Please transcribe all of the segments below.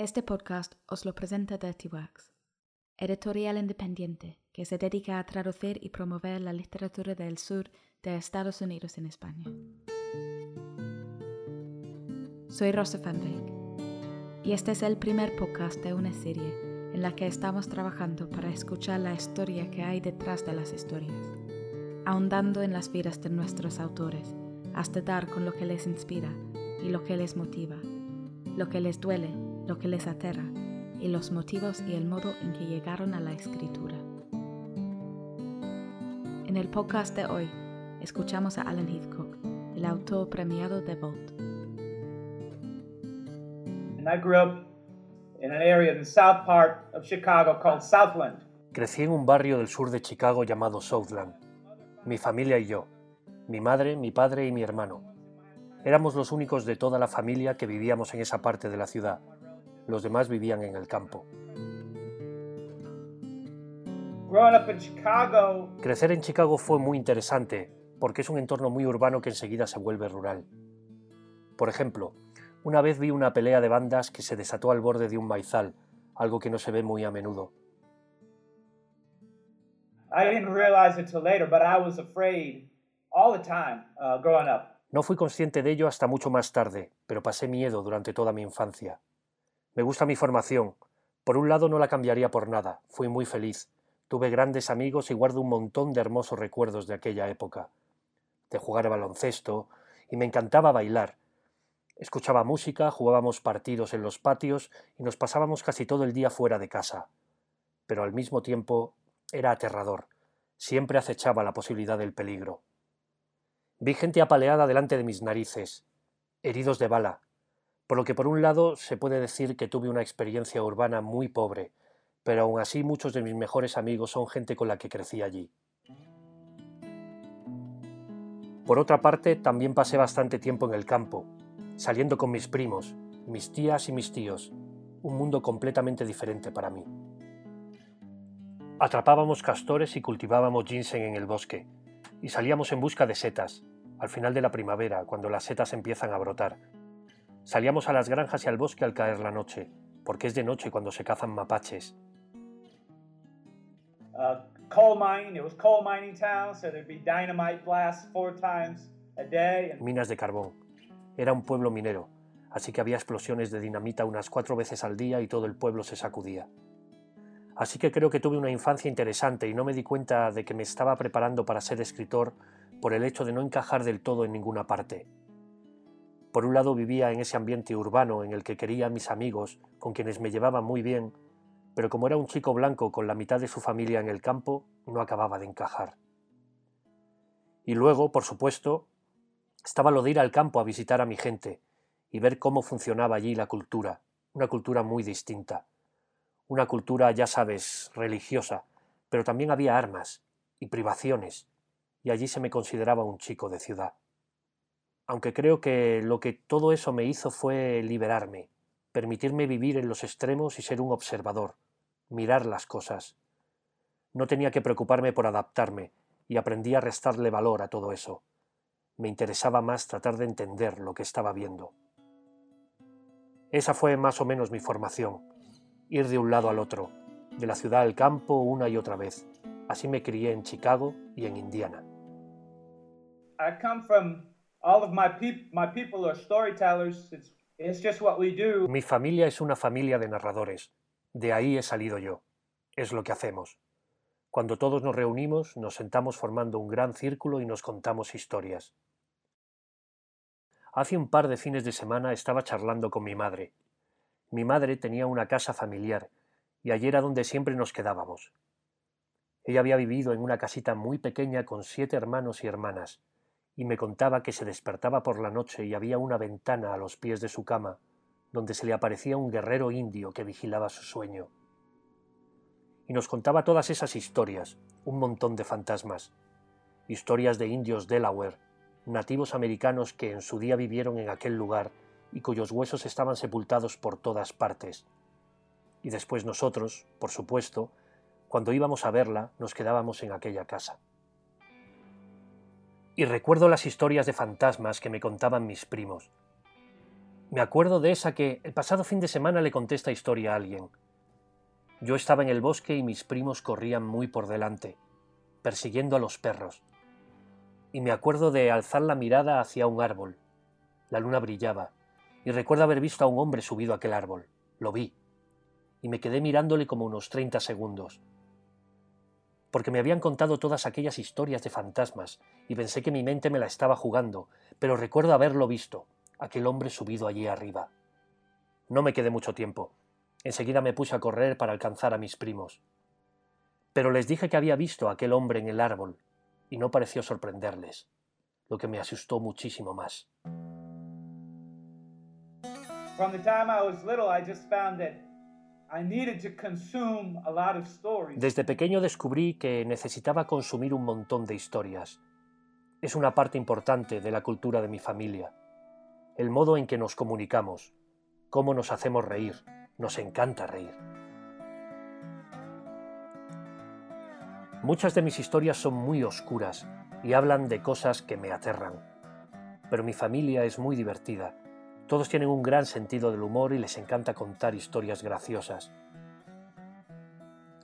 Este podcast os lo presenta Dirty Works, editorial independiente que se dedica a traducir y promover la literatura del sur de Estados Unidos en España. Soy Rosa Fenbeck y este es el primer podcast de una serie en la que estamos trabajando para escuchar la historia que hay detrás de las historias, ahondando en las vidas de nuestros autores hasta dar con lo que les inspira y lo que les motiva, lo que les duele, lo que les aterra y los motivos y el modo en que llegaron a la escritura. En el podcast de hoy escuchamos a Alan Heathcock, el autor premiado de Vault. I grew up in an area in the south part of Chicago called Southland. Crecí en un barrio del sur de Chicago llamado Southland. Mi familia y yo, mi madre, mi padre y mi hermano. Éramos los únicos de toda la familia que vivíamos en esa parte de la ciudad. Los demás vivían en el campo. Crecer en Chicago fue muy interesante porque es un entorno muy urbano que enseguida se vuelve rural. Por ejemplo, una vez vi una pelea de bandas que se desató al borde de un maizal, algo que no se ve muy a menudo. No fui consciente de ello hasta mucho más tarde, pero pasé miedo durante toda mi infancia. Me gusta mi formación. Por un lado no la cambiaría por nada, fui muy feliz. Tuve grandes amigos y guardo un montón de hermosos recuerdos de aquella época. De jugar a baloncesto, y me encantaba bailar. Escuchaba música, jugábamos partidos en los patios y nos pasábamos casi todo el día fuera de casa. Pero al mismo tiempo era aterrador. Siempre acechaba la posibilidad del peligro. Vi gente apaleada delante de mis narices, heridos de bala, por lo que por un lado se puede decir que tuve una experiencia urbana muy pobre, pero aún así muchos de mis mejores amigos son gente con la que crecí allí. Por otra parte, también pasé bastante tiempo en el campo, saliendo con mis primos, mis tías y mis tíos, un mundo completamente diferente para mí. Atrapábamos castores y cultivábamos ginseng en el bosque, y salíamos en busca de setas, al final de la primavera, cuando las setas empiezan a brotar. Salíamos a las granjas y al bosque al caer la noche, porque es de noche cuando se cazan mapaches. Uh, coal mining, it was coal mining town, so there'd be dynamite blasts four times a day. And Minas de carbón. Era un pueblo minero, así que había explosiones de dinamita unas cuatro veces al día y todo el pueblo se sacudía. Así que creo que tuve una infancia interesante y no me di cuenta de que me estaba preparando para ser escritor por el hecho de no encajar del todo en ninguna parte. Por un lado vivía en ese ambiente urbano en el que quería a mis amigos, con quienes me llevaba muy bien, pero como era un chico blanco con la mitad de su familia en el campo, no acababa de encajar. Y luego, por supuesto, estaba lo de ir al campo a visitar a mi gente y ver cómo funcionaba allí la cultura, una cultura muy distinta. Una cultura, ya sabes, religiosa, pero también había armas y privaciones, y allí se me consideraba un chico de ciudad. Aunque creo que lo que todo eso me hizo fue liberarme, permitirme vivir en los extremos y ser un observador, mirar las cosas. No tenía que preocuparme por adaptarme, y aprendí a restarle valor a todo eso. Me interesaba más tratar de entender lo que estaba viendo. Esa fue más o menos mi formación, ir de un lado al otro, de la ciudad al campo una y otra vez. Así me crié en Chicago y en Indiana. All of my peop my people are storytellers. It's it's just what we do. Mi familia es una familia de narradores. De ahí he salido yo. Es lo que hacemos. Cuando todos nos reunimos, nos sentamos formando un gran círculo y nos contamos historias. Hace un par de fines de semana estaba charlando con mi madre. Mi madre tenía una casa familiar y allí era donde siempre nos quedábamos. Ella había vivido en una casita muy pequeña con siete hermanos y hermanas, y me contaba que se despertaba por la noche y había una ventana a los pies de su cama, donde se le aparecía un guerrero indio que vigilaba su sueño. Y nos contaba todas esas historias, un montón de fantasmas, historias de indios Delaware, nativos americanos que en su día vivieron en aquel lugar y cuyos huesos estaban sepultados por todas partes. Y después nosotros, por supuesto, cuando íbamos a verla, nos quedábamos en aquella casa. Y recuerdo las historias de fantasmas que me contaban mis primos. Me acuerdo de esa que el pasado fin de semana le conté esta historia a alguien. Yo estaba en el bosque y mis primos corrían muy por delante, persiguiendo a los perros. Y me acuerdo de alzar la mirada hacia un árbol. La luna brillaba, y recuerdo haber visto a un hombre subido a aquel árbol. Lo vi. Y me quedé mirándole como unos 30 segundos. Porque me habían contado todas aquellas historias de fantasmas, y pensé que mi mente me la estaba jugando, pero recuerdo haberlo visto, aquel hombre subido allí arriba. No me quedé mucho tiempo. Enseguida me puse a correr para alcanzar a mis primos. Pero les dije que había visto a aquel hombre en el árbol, y no pareció sorprenderles, lo que me asustó muchísimo más. Desde pequeño descubrí que necesitaba consumir un montón de historias. Es una parte importante de la cultura de mi familia el modo en que nos comunicamos, cómo nos hacemos reír, nos encanta reír. Muchas de mis historias son muy oscuras y hablan de cosas que me aterran, pero mi familia es muy divertida. Todos tienen un gran sentido del humor y les encanta contar historias graciosas.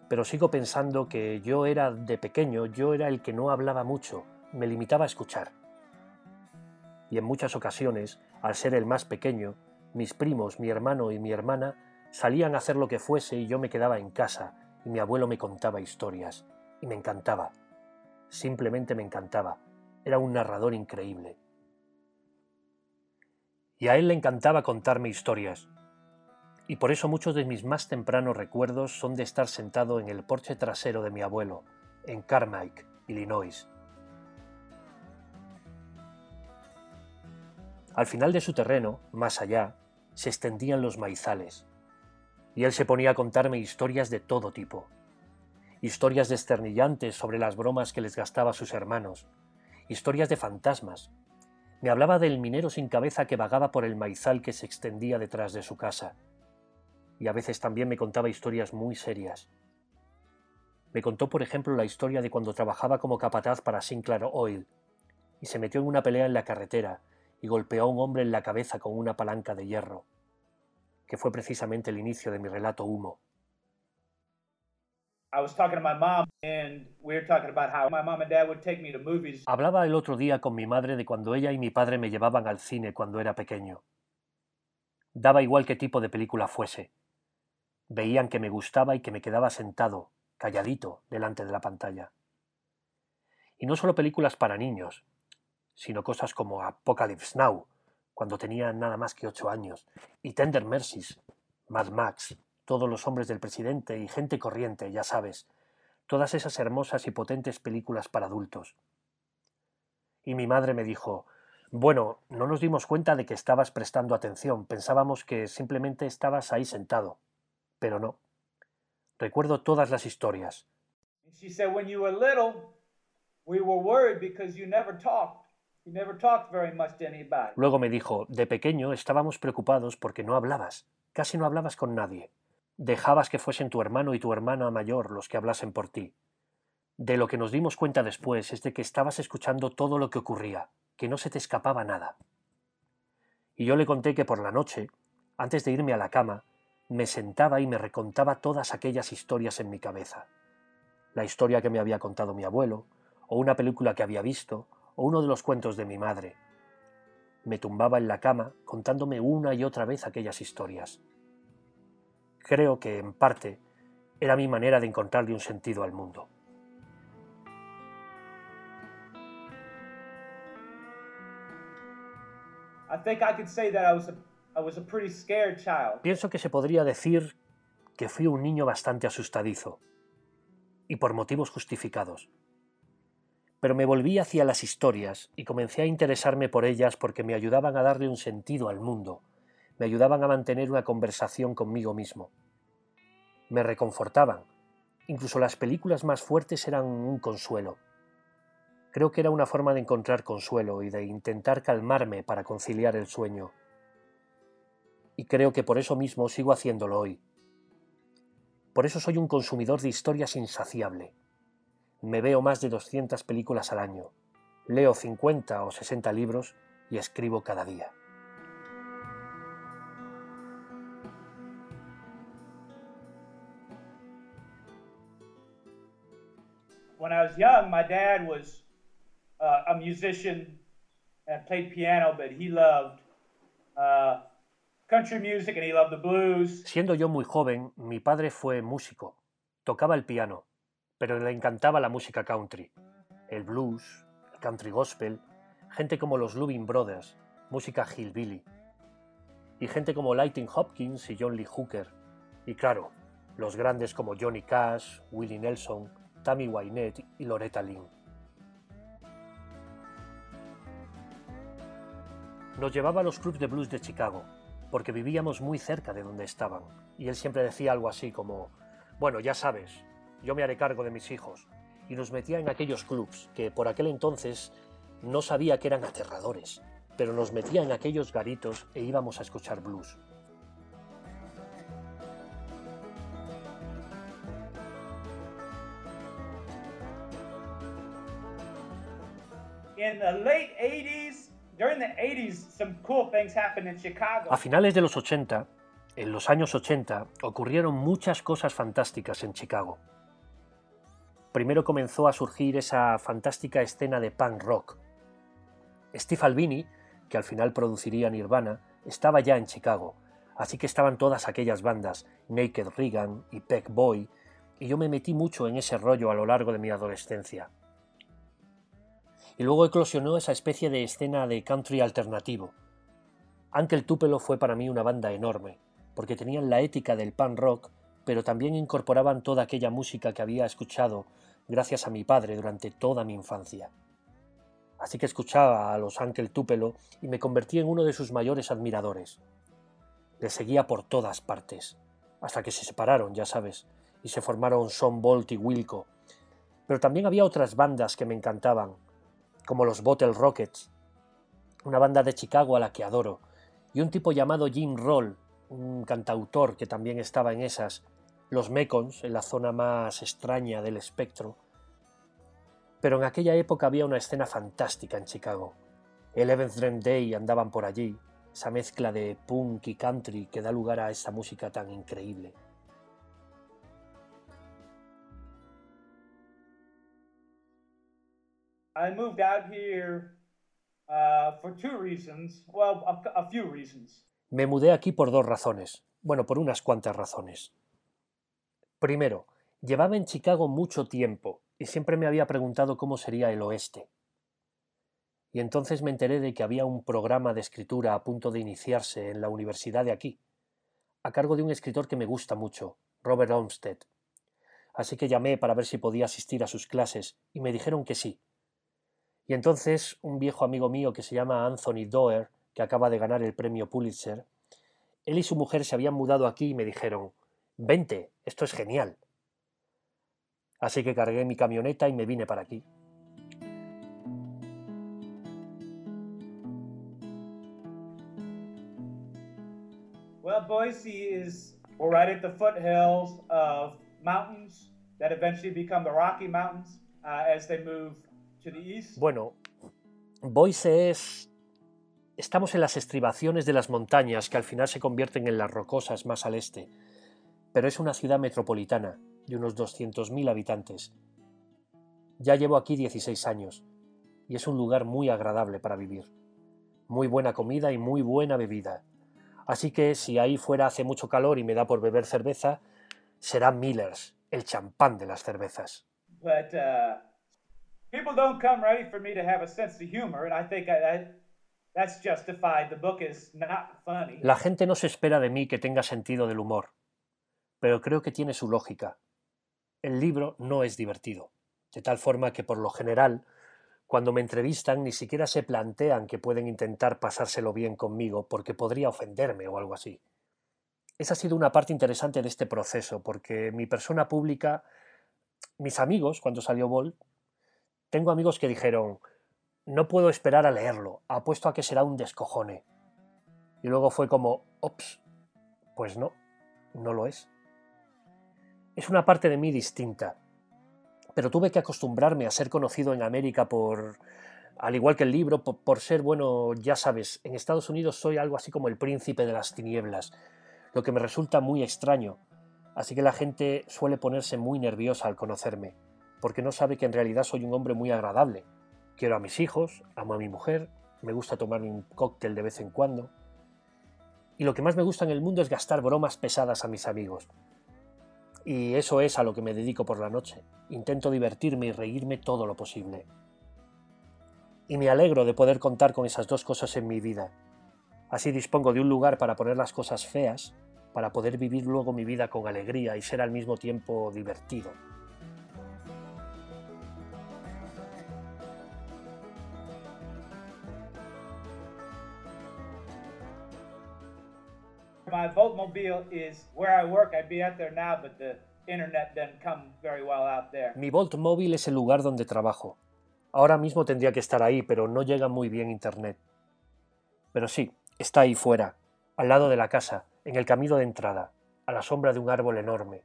Pero sigo pensando que yo era de pequeño, yo era el que no hablaba mucho, me limitaba a escuchar. Y en muchas ocasiones al ser el más pequeño, mis primos, mi hermano y mi hermana salían a hacer lo que fuese y yo me quedaba en casa y mi abuelo me contaba historias. Y me encantaba. Simplemente me encantaba. Era un narrador increíble. Y a él le encantaba contarme historias. Y por eso muchos de mis más tempranos recuerdos son de estar sentado en el porche trasero de mi abuelo, en Carmike, Illinois, Al final de su terreno, más allá, se extendían los maizales, y él se ponía a contarme historias de todo tipo. Historias desternillantes sobre las bromas que les gastaba sus hermanos, historias de fantasmas. Me hablaba del minero sin cabeza que vagaba por el maizal que se extendía detrás de su casa. Y a veces también me contaba historias muy serias. Me contó, por ejemplo, la historia de cuando trabajaba como capataz para Sinclair Oil y se metió en una pelea en la carretera y golpeó a un hombre en la cabeza con una palanca de hierro, que fue precisamente el inicio de mi relato humo. Hablaba el otro día con mi madre de cuando ella y mi padre me llevaban al cine cuando era pequeño. Daba igual qué tipo de película fuese. Veían que me gustaba y que me quedaba sentado, calladito, delante de la pantalla. Y no solo películas para niños, sino cosas como Apocalypse Now, cuando tenía nada más que ocho años, y Tender Mercies, Mad Max, Todos los hombres del presidente y Gente corriente, ya sabes, todas esas hermosas y potentes películas para adultos. Y mi madre me dijo, bueno, no nos dimos cuenta de que estabas prestando atención, pensábamos que simplemente estabas ahí sentado, pero no. Recuerdo todas las historias. Luego me dijo, de pequeño estábamos preocupados porque no hablabas, casi no hablabas con nadie. Dejabas que fuesen tu hermano y tu hermana mayor los que hablasen por ti. De lo que nos dimos cuenta después es de que estabas escuchando todo lo que ocurría, que no se te escapaba nada. Y yo le conté que por la noche, antes de irme a la cama, me sentaba y me recontaba todas aquellas historias en mi cabeza. La historia que me había contado mi abuelo, o una película que había visto, o uno de los cuentos de mi madre. Me tumbaba en la cama contándome una y otra vez aquellas historias. Creo que, en parte, era mi manera de encontrarle un sentido al mundo. Pienso que se podría decir que fui un niño bastante asustadizo, y por motivos justificados. Pero me volví hacia las historias y comencé a interesarme por ellas porque me ayudaban a darle un sentido al mundo, me ayudaban a mantener una conversación conmigo mismo. Me reconfortaban, incluso las películas más fuertes eran un consuelo. Creo que era una forma de encontrar consuelo y de intentar calmarme para conciliar el sueño. Y creo que por eso mismo sigo haciéndolo hoy. Por eso soy un consumidor de historias insaciable me veo más de 200 películas al año, leo 50 o 60 libros y escribo cada día. When I was young, my dad was uh, a musician and played piano, but he loved uh, country music and he loved the blues. Siendo yo muy joven, mi padre fue músico, tocaba el piano, pero le encantaba la música country, el blues, el country gospel, gente como los Lubin Brothers, música hillbilly, y gente como Lightning Hopkins y John Lee Hooker, y claro, los grandes como Johnny Cash, Willie Nelson, Tammy Wynette y Loretta Lynn. Nos llevaba a los clubs de blues de Chicago, porque vivíamos muy cerca de donde estaban, y él siempre decía algo así como, bueno, ya sabes, yo me haré cargo de mis hijos, y nos metía en aquellos clubs que por aquel entonces no sabía que eran aterradores, pero nos metía en aquellos garitos e íbamos a escuchar blues. In the late 80s, during the 80s, some cool things happened in Chicago. A finales de los 80, en los años 80, ocurrieron muchas cosas fantásticas en Chicago. Primero comenzó a surgir esa fantástica escena de punk rock. Steve Albini, que al final produciría Nirvana, estaba ya en Chicago, así que estaban todas aquellas bandas, Naked Regan y Peck Boy, y yo me metí mucho en ese rollo a lo largo de mi adolescencia. Y luego eclosionó esa especie de escena de country alternativo. Uncle Tupelo fue para mí una banda enorme, porque tenían la ética del punk rock, pero también incorporaban toda aquella música que había escuchado gracias a mi padre durante toda mi infancia. Así que escuchaba a los Uncle Tupelo y me convertí en uno de sus mayores admiradores. Les seguía por todas partes, hasta que se separaron, ya sabes, y se formaron Son Bolt y Wilco. Pero también había otras bandas que me encantaban, como los Bottle Rockets, una banda de Chicago a la que adoro, y un tipo llamado Jim Roll, un cantautor que también estaba en esas, los Mekons, en la zona más extraña del espectro. Pero en aquella época había una escena fantástica en Chicago. Eleventh Dream Day andaban por allí, esa mezcla de punk y country que da lugar a esa música tan increíble. I moved out here uh, for two reasons. Well, a, few reasons. Me mudé aquí por dos razones. Bueno, por unas cuantas razones. Primero, llevaba en Chicago mucho tiempo y siempre me había preguntado cómo sería el oeste. Y entonces me enteré de que había un programa de escritura a punto de iniciarse en la universidad de aquí, a cargo de un escritor que me gusta mucho, Robert Olmsted. Así que llamé para ver si podía asistir a sus clases y me dijeron que sí. Y entonces un viejo amigo mío que se llama Anthony Doerr, que acaba de ganar el premio Pulitzer, él y su mujer se habían mudado aquí y me dijeron, vente, esto es genial. Así que cargué mi camioneta y me vine para aquí. Well, Boise is we're right at the foothills of mountains that eventually become the Rocky Mountains uh, as they move. Bueno, Boise es... Estamos en las estribaciones de las montañas que al final se convierten en las rocosas más al este, pero es una ciudad metropolitana de unos 200.000 habitantes. Ya llevo aquí 16 años y es un lugar muy agradable para vivir. Muy buena comida y muy buena bebida. Así que si ahí fuera hace mucho calor y me da por beber cerveza, será Miller's, el champán de las cervezas. But uh, people don't come ready for me to have a sense of humor, and I think that's justified. The book is not funny. La gente no se espera de mí que tenga sentido del humor, pero creo que tiene su lógica. El libro no es divertido, de tal forma que por lo general, cuando me entrevistan ni siquiera se plantean que pueden intentar pasárselo bien conmigo porque podría ofenderme o algo así. Esa ha sido una parte interesante de este proceso, porque mi persona pública, mis amigos, cuando salió Bolt, tengo amigos que dijeron, no puedo esperar a leerlo, apuesto a que será un descojone. Y luego fue como, ops, pues no, no lo es. Es una parte de mí distinta, pero tuve que acostumbrarme a ser conocido en América por, al igual que el libro, por, ser, bueno, ya sabes, en Estados Unidos soy algo así como el príncipe de las tinieblas, lo que me resulta muy extraño, así que la gente suele ponerse muy nerviosa al conocerme, porque no sabe que en realidad soy un hombre muy agradable. Quiero a mis hijos, amo a mi mujer, me gusta tomar un cóctel de vez en cuando. Y lo que más me gusta en el mundo es gastar bromas pesadas a mis amigos. Y eso es a lo que me dedico por la noche. Intento divertirme y reírme todo lo posible. Y me alegro de poder contar con esas dos cosas en mi vida. Así dispongo de un lugar para poner las cosas feas, para poder vivir luego mi vida con alegría y ser al mismo tiempo divertido. My Voltmobile is where I work. I'd be out there now, but the internet come very well out there. Mi Volt móvil es el lugar donde trabajo. Ahora mismo tendría que estar ahí, pero no llega muy bien internet. Pero sí, está ahí fuera, al lado de la casa, en el camino de entrada, a la sombra de un árbol enorme.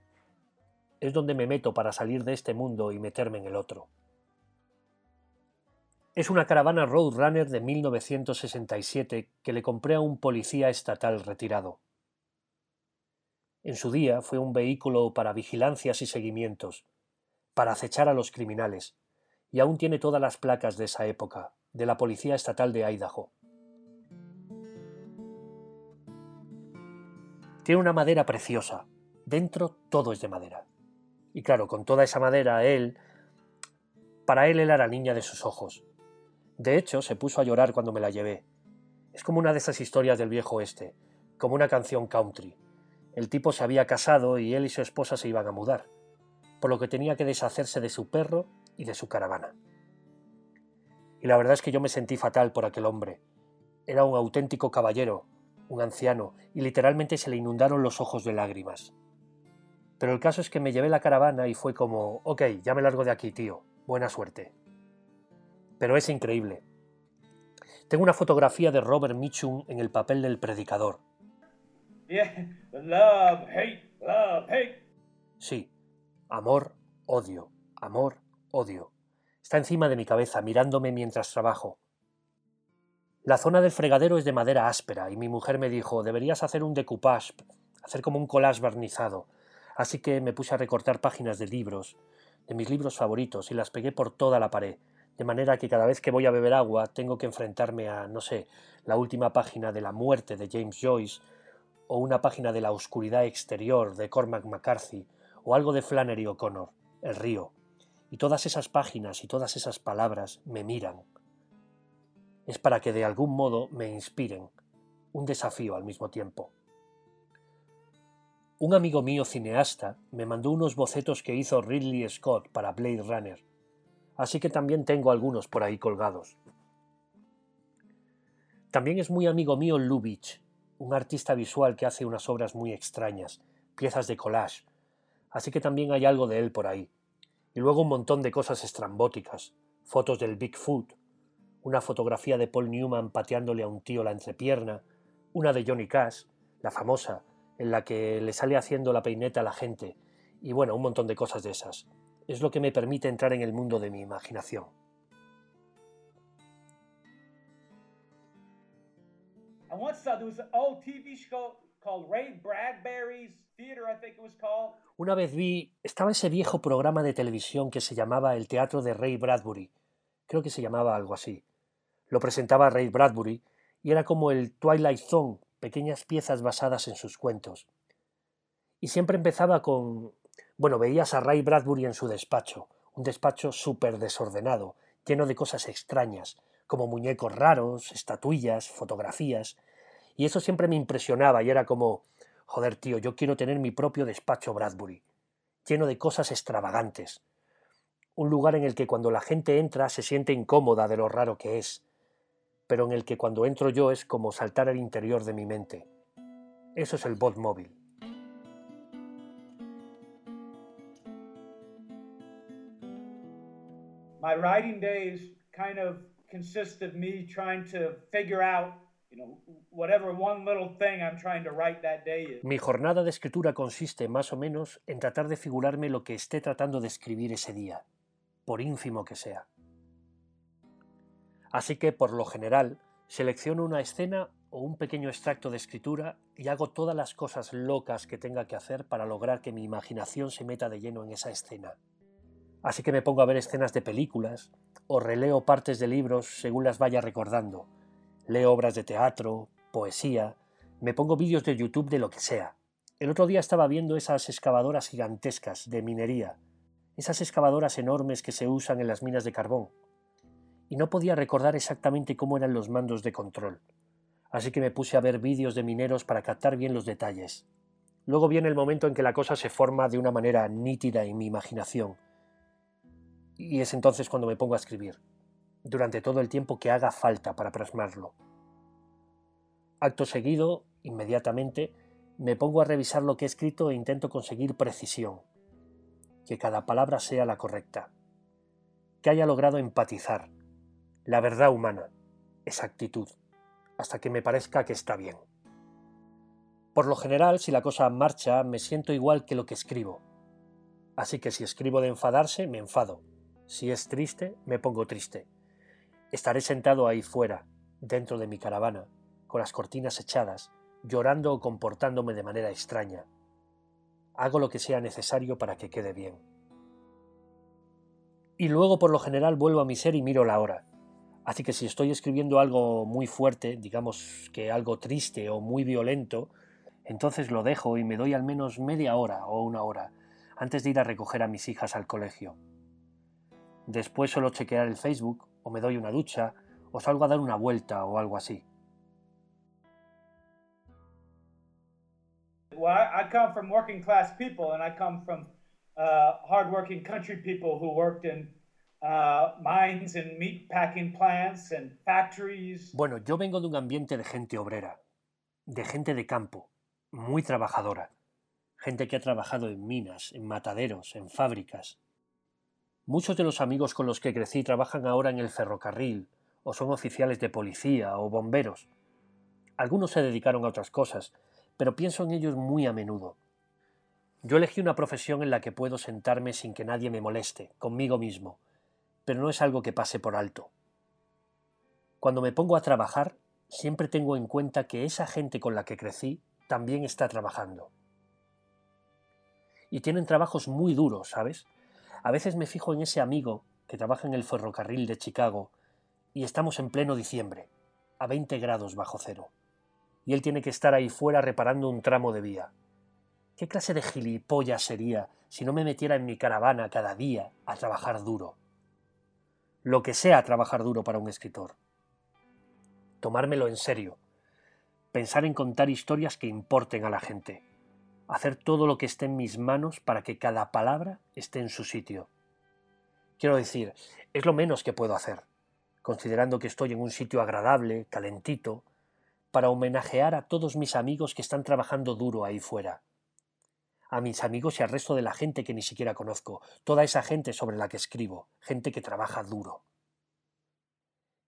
Es donde me meto para salir de este mundo y meterme en el otro. Es una caravana Roadrunner de 1967 que le compré a un policía estatal retirado. En su día fue un vehículo para vigilancias y seguimientos, para acechar a los criminales, y aún tiene todas las placas de esa época, de la Policía Estatal de Idaho. Tiene una madera preciosa, dentro todo es de madera. Y claro, con toda esa madera, él... Para él era la niña de sus ojos. De hecho, se puso a llorar cuando me la llevé. Es como una de esas historias del viejo oeste, como una canción country. El tipo se había casado y él y su esposa se iban a mudar, por lo que tenía que deshacerse de su perro y de su caravana. Y la verdad es que yo me sentí fatal por aquel hombre. Era un auténtico caballero, un anciano, y literalmente se le inundaron los ojos de lágrimas. Pero el caso es que me llevé la caravana y fue como, ok, ya me largo de aquí, tío, buena suerte. Pero es increíble. Tengo una fotografía de Robert Mitchum en el papel del predicador, Sí, amor, odio, amor, odio. Está encima de mi cabeza, mirándome mientras trabajo. La zona del fregadero es de madera áspera y mi mujer me dijo, deberías hacer un decoupage, hacer como un collage barnizado. Así que me puse a recortar páginas de libros, de mis libros favoritos, y las pegué por toda la pared, de manera que cada vez que voy a beber agua tengo que enfrentarme a, no sé, la última página de La muerte de James Joyce, o una página de La oscuridad exterior de Cormac McCarthy, o algo de Flannery O'Connor, El río. Y todas esas páginas y todas esas palabras me miran. Es para que de algún modo me inspiren, un desafío al mismo tiempo. Un amigo mío cineasta me mandó unos bocetos que hizo Ridley Scott para Blade Runner, así que también tengo algunos por ahí colgados. También es muy amigo mío Lubitsch, un artista visual que hace unas obras muy extrañas, piezas de collage, así que también hay algo de él por ahí. Y luego un montón de cosas estrambóticas, fotos del Bigfoot, una fotografía de Paul Newman pateándole a un tío la entrepierna, una de Johnny Cash, la famosa, en la que le sale haciendo la peineta a la gente, y bueno, un montón de cosas de esas. Es lo que me permite entrar en el mundo de mi imaginación. Una vez vi, estaba ese viejo programa de televisión que se llamaba El Teatro de Ray Bradbury. Creo que se llamaba algo así. Lo presentaba Ray Bradbury y era como el Twilight Zone, pequeñas piezas basadas en sus cuentos. Y siempre empezaba con... Bueno, veías a Ray Bradbury en su despacho, un despacho súper desordenado, lleno de cosas extrañas, como muñecos raros, estatuillas, fotografías, y eso siempre me impresionaba y era como, joder tío, yo quiero tener mi propio despacho Bradbury, lleno de cosas extravagantes, un lugar en el que cuando la gente entra se siente incómoda de lo raro que es, pero en el que cuando entro yo es como saltar al interior de mi mente. Eso es el bot móvil. My writing days kind of consist of me trying. Mi jornada de escritura consiste más o menos en tratar de figurarme lo que esté tratando de escribir ese día, por ínfimo que sea. Así que, por lo general, selecciono una escena o un pequeño extracto de escritura y hago todas las cosas locas que tenga que hacer para lograr que mi imaginación se meta de lleno en esa escena. Así que me pongo a ver escenas de películas o releo partes de libros según las vaya recordando. Leo obras de teatro, poesía, me pongo vídeos de YouTube de lo que sea. El otro día estaba viendo esas excavadoras gigantescas de minería, esas excavadoras enormes que se usan en las minas de carbón, y no podía recordar exactamente cómo eran los mandos de control. Así que me puse a ver vídeos de mineros para captar bien los detalles. Luego viene el momento en que la cosa se forma de una manera nítida en mi imaginación, y es entonces cuando me pongo a escribir, durante todo el tiempo que haga falta para plasmarlo. Acto seguido, inmediatamente, me pongo a revisar lo que he escrito e intento conseguir precisión, que cada palabra sea la correcta, que haya logrado empatizar, la verdad humana, exactitud, hasta que me parezca que está bien. Por lo general, si la cosa marcha, me siento igual que lo que escribo. Así que si escribo de enfadarse, me enfado, si es triste, me pongo triste. Estaré sentado ahí fuera, dentro de mi caravana, con las cortinas echadas, llorando o comportándome de manera extraña. Hago lo que sea necesario para que quede bien. Y luego por lo general vuelvo a mi ser y miro la hora. Así que si estoy escribiendo algo muy fuerte, digamos que algo triste o muy violento, entonces lo dejo y me doy al menos media hora o una hora antes de ir a recoger a mis hijas al colegio. Después suelo chequear el Facebook, o me doy una ducha, o salgo a dar una vuelta o algo así. Well, I come from working class people, and I come from uh, hardworking country people who worked in uh, mines and meat packing plants and factories. Bueno, yo vengo de un ambiente de gente obrera, de gente de campo, muy trabajadora, gente que ha trabajado en minas, en mataderos, en fábricas, Muchos de los amigos con los que crecí trabajan ahora en el ferrocarril, o son oficiales de policía o bomberos. Algunos se dedicaron a otras cosas, pero pienso en ellos muy a menudo. Yo elegí una profesión en la que puedo sentarme sin que nadie me moleste, conmigo mismo, pero no es algo que pase por alto. Cuando me pongo a trabajar, siempre tengo en cuenta que esa gente con la que crecí también está trabajando. Y tienen trabajos muy duros, ¿sabes? A veces me fijo en ese amigo que trabaja en el ferrocarril de Chicago y estamos en pleno diciembre, a 20 grados bajo cero, y él tiene que estar ahí fuera reparando un tramo de vía. ¿Qué clase de gilipollas sería si no me metiera en mi caravana cada día a trabajar duro? Lo que sea trabajar duro para un escritor. Tomármelo en serio. Pensar en contar historias que importen a la gente hacer todo lo que esté en mis manos para que cada palabra esté en su sitio. Quiero decir, es lo menos que puedo hacer, considerando que estoy en un sitio agradable, calentito, para homenajear a todos mis amigos que están trabajando duro ahí fuera. A mis amigos y al resto de la gente que ni siquiera conozco, toda esa gente sobre la que escribo, gente que trabaja duro.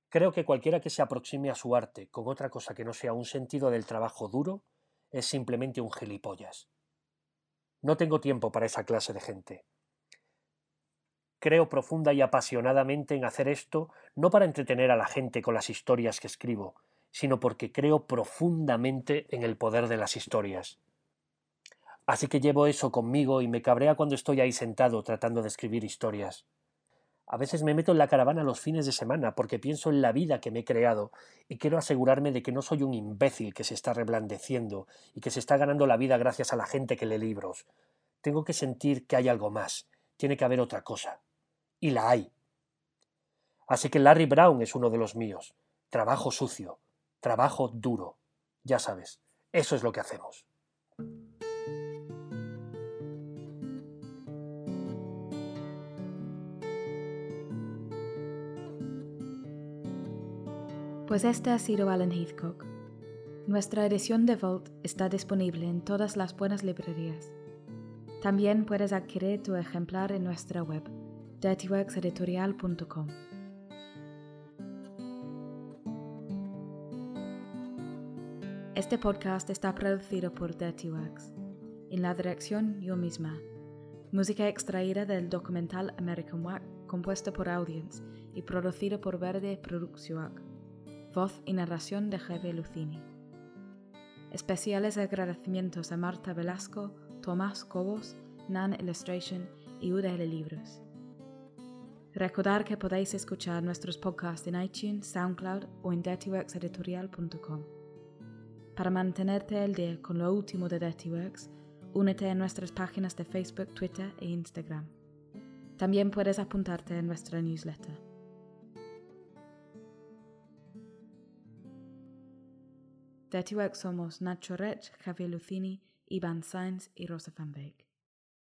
Creo que cualquiera que se aproxime a su arte con otra cosa que no sea un sentido del trabajo duro, es simplemente un gilipollas. No tengo tiempo para esa clase de gente. Creo profunda y apasionadamente en hacer esto no para entretener a la gente con las historias que escribo, sino porque creo profundamente en el poder de las historias. Así que llevo eso conmigo y me cabrea cuando estoy ahí sentado tratando de escribir historias. A veces me meto en la caravana los fines de semana porque pienso en la vida que me he creado y quiero asegurarme de que no soy un imbécil que se está reblandeciendo y que se está ganando la vida gracias a la gente que lee libros. Tengo que sentir que hay algo más, tiene que haber otra cosa. Y la hay. Así que Larry Brown es uno de los míos. Trabajo sucio, trabajo duro. Ya sabes, eso es lo que hacemos. Pues este ha sido Alan Heathcock. Nuestra edición de Vault está disponible en todas las buenas librerías. También puedes adquirir tu ejemplar en nuestra web, dirtyworkseditorial.com. Este podcast está producido por Dirtyworks. En la dirección yo misma. Música extraída del documental American Wack, compuesto por Audience y producido por Verde Producción. Voz y narración de Javier Lucini. Especiales agradecimientos a Marta Velasco, Tomás Cobos, Nan Illustration y UDL Libros. Recordar que podéis escuchar nuestros podcasts en iTunes, SoundCloud o en dirtyworkseditorial.com. Para mantenerte al día con lo último de Dirtyworks, únete a nuestras páginas de Facebook, Twitter e Instagram. También puedes apuntarte en nuestra newsletter. Dirtyworks somos Nacho Rech, Javier Lucini, Ivan Sainz y Rosa Van Beek.